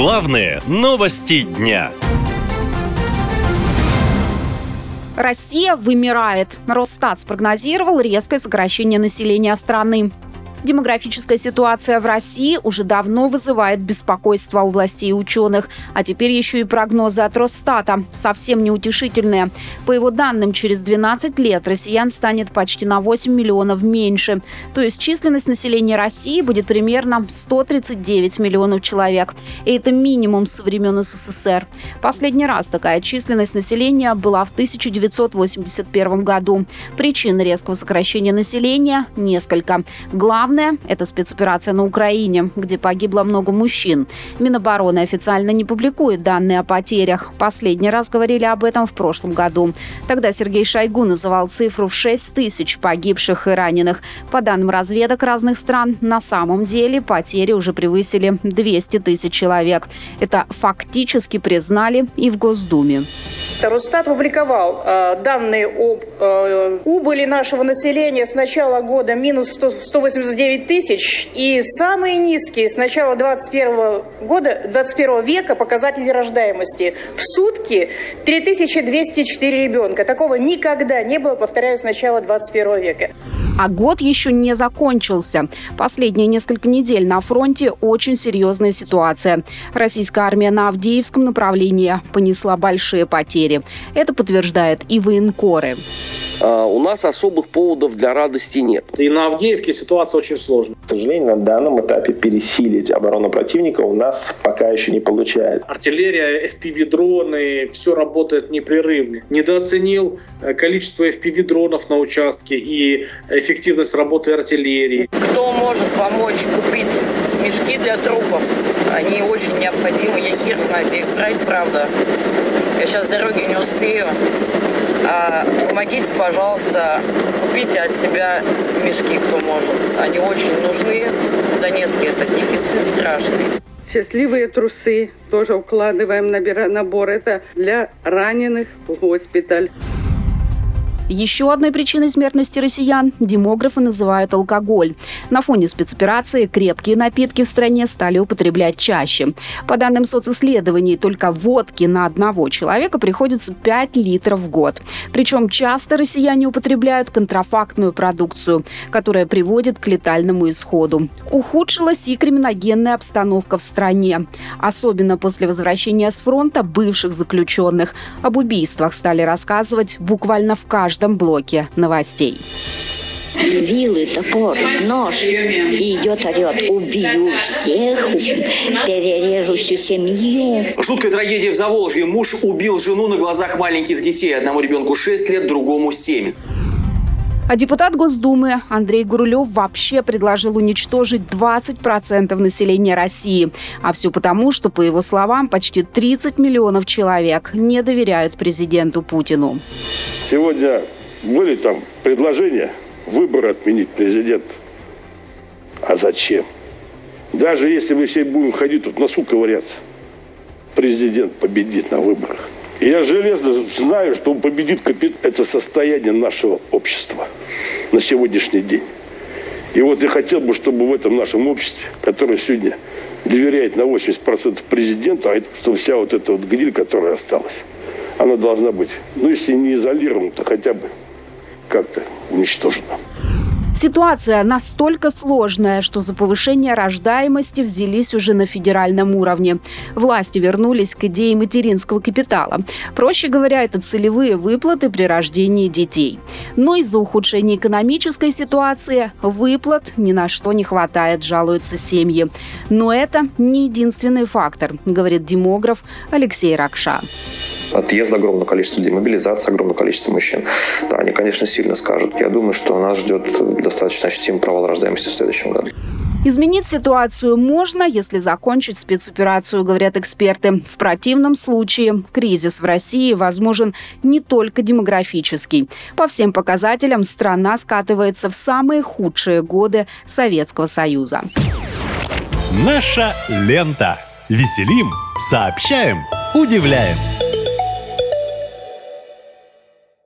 Главные новости дня. Россия вымирает. Росстат спрогнозировал резкое сокращение населения страны. Демографическая ситуация в России уже давно вызывает беспокойство у властей и ученых. А теперь еще и прогнозы от Росстата. Совсем неутешительные. По его данным, через 12 лет россиян станет почти на 8 миллионов меньше. То есть численность населения России будет примерно 139 миллионов человек. И это минимум со времен СССР. Последний раз такая численность населения была в 1981 году. Причин резкого сокращения населения несколько. Главное Главное – это спецоперация на Украине, где погибло много мужчин. Минобороны официально не публикует данные о потерях. Последний раз говорили об этом в прошлом году. Тогда Сергей Шойгу называл цифру в 6 тысяч погибших и раненых. По данным разведок разных стран, на самом деле потери уже превысили 200 тысяч человек. Это фактически признали и в Госдуме. Росстат опубликовал э, данные об э, убыли нашего населения с начала года минус 100, 189 тысяч и самые низкие с начала 21 года, 21 века показатели рождаемости. В сутки 3204 ребенка. Такого никогда не было, повторяю, с начала 21 века. А год еще не закончился. Последние несколько недель на фронте очень серьезная ситуация. Российская армия на Авдеевском направлении понесла большие потери. Это подтверждает и военкоры. А, у нас особых поводов для радости нет. И на Авдеевке ситуация очень сложная. К сожалению, на данном этапе пересилить оборону противника у нас пока еще не получается. Артиллерия, FPV-дроны, все работает непрерывно. Недооценил э, количество FPV-дронов на участке и эффективность работы артиллерии. Кто может помочь купить мешки для трупов? Они очень необходимы. Я хер знаю, где их брать, правда. Я сейчас дороги не успею. А, помогите, пожалуйста, купите от себя мешки, кто может. Они очень нужны. В Донецке это дефицит страшный. Счастливые трусы тоже укладываем набор. Это для раненых в госпиталь. Еще одной причиной смертности россиян демографы называют алкоголь. На фоне спецоперации крепкие напитки в стране стали употреблять чаще. По данным социсследований, только водки на одного человека приходится 5 литров в год. Причем часто россияне употребляют контрафактную продукцию, которая приводит к летальному исходу. Ухудшилась и криминогенная обстановка в стране. Особенно после возвращения с фронта бывших заключенных. Об убийствах стали рассказывать буквально в каждом каждом блоке новостей. Вилы, топор, нож. И идет орет. Убью всех, перережу всю семью. Жуткая трагедия в Заволжье. Муж убил жену на глазах маленьких детей. Одному ребенку 6 лет, другому 7. А депутат Госдумы Андрей Гурулев вообще предложил уничтожить 20% населения России. А все потому, что, по его словам, почти 30 миллионов человек не доверяют президенту Путину. Сегодня были там предложения выборы отменить президент. А зачем? Даже если мы все будем ходить тут носу ковыряться, президент победит на выборах. И я железно знаю, что он победит капит... это состояние нашего общества на сегодняшний день. И вот я хотел бы, чтобы в этом нашем обществе, которое сегодня доверяет на 80% президенту, а это, чтобы вся вот эта вот гниль, которая осталась, она должна быть, ну, если не изолирована, то хотя бы как-то уничтожена. Ситуация настолько сложная, что за повышение рождаемости взялись уже на федеральном уровне. Власти вернулись к идее материнского капитала. Проще говоря, это целевые выплаты при рождении детей. Но из-за ухудшения экономической ситуации выплат ни на что не хватает, жалуются семьи. Но это не единственный фактор, говорит демограф Алексей Ракша отъезд огромное количество демобилизации, огромное количество мужчин. Да, они, конечно, сильно скажут. Я думаю, что нас ждет достаточно ощутимый провал рождаемости в следующем году. Изменить ситуацию можно, если закончить спецоперацию, говорят эксперты. В противном случае кризис в России возможен не только демографический. По всем показателям страна скатывается в самые худшие годы Советского Союза. Наша лента. Веселим, сообщаем, удивляем.